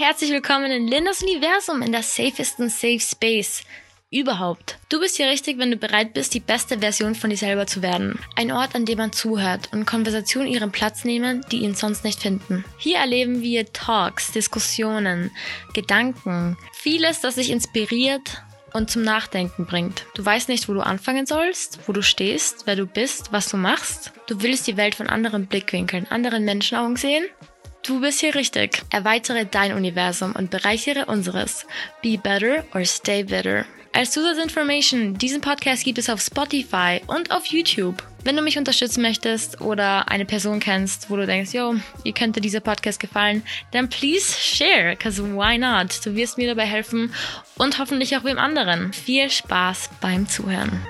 herzlich willkommen in Lindas Universum, in der safesten Safe Space überhaupt. Du bist hier richtig, wenn du bereit bist, die beste Version von dir selber zu werden. Ein Ort, an dem man zuhört und Konversationen ihren Platz nehmen, die ihn sonst nicht finden. Hier erleben wir Talks, Diskussionen, Gedanken, vieles, das dich inspiriert und zum Nachdenken bringt. Du weißt nicht, wo du anfangen sollst, wo du stehst, wer du bist, was du machst. Du willst die Welt von anderen Blickwinkeln, anderen Menschenaugen sehen Du bist hier richtig. Erweitere dein Universum und bereichere unseres. Be better or stay better. Als Zusatzinformation, diesen Podcast gibt es auf Spotify und auf YouTube. Wenn du mich unterstützen möchtest oder eine Person kennst, wo du denkst, yo, ihr könnte dieser Podcast gefallen, dann please share, cause why not? Du wirst mir dabei helfen und hoffentlich auch wem anderen. Viel Spaß beim Zuhören.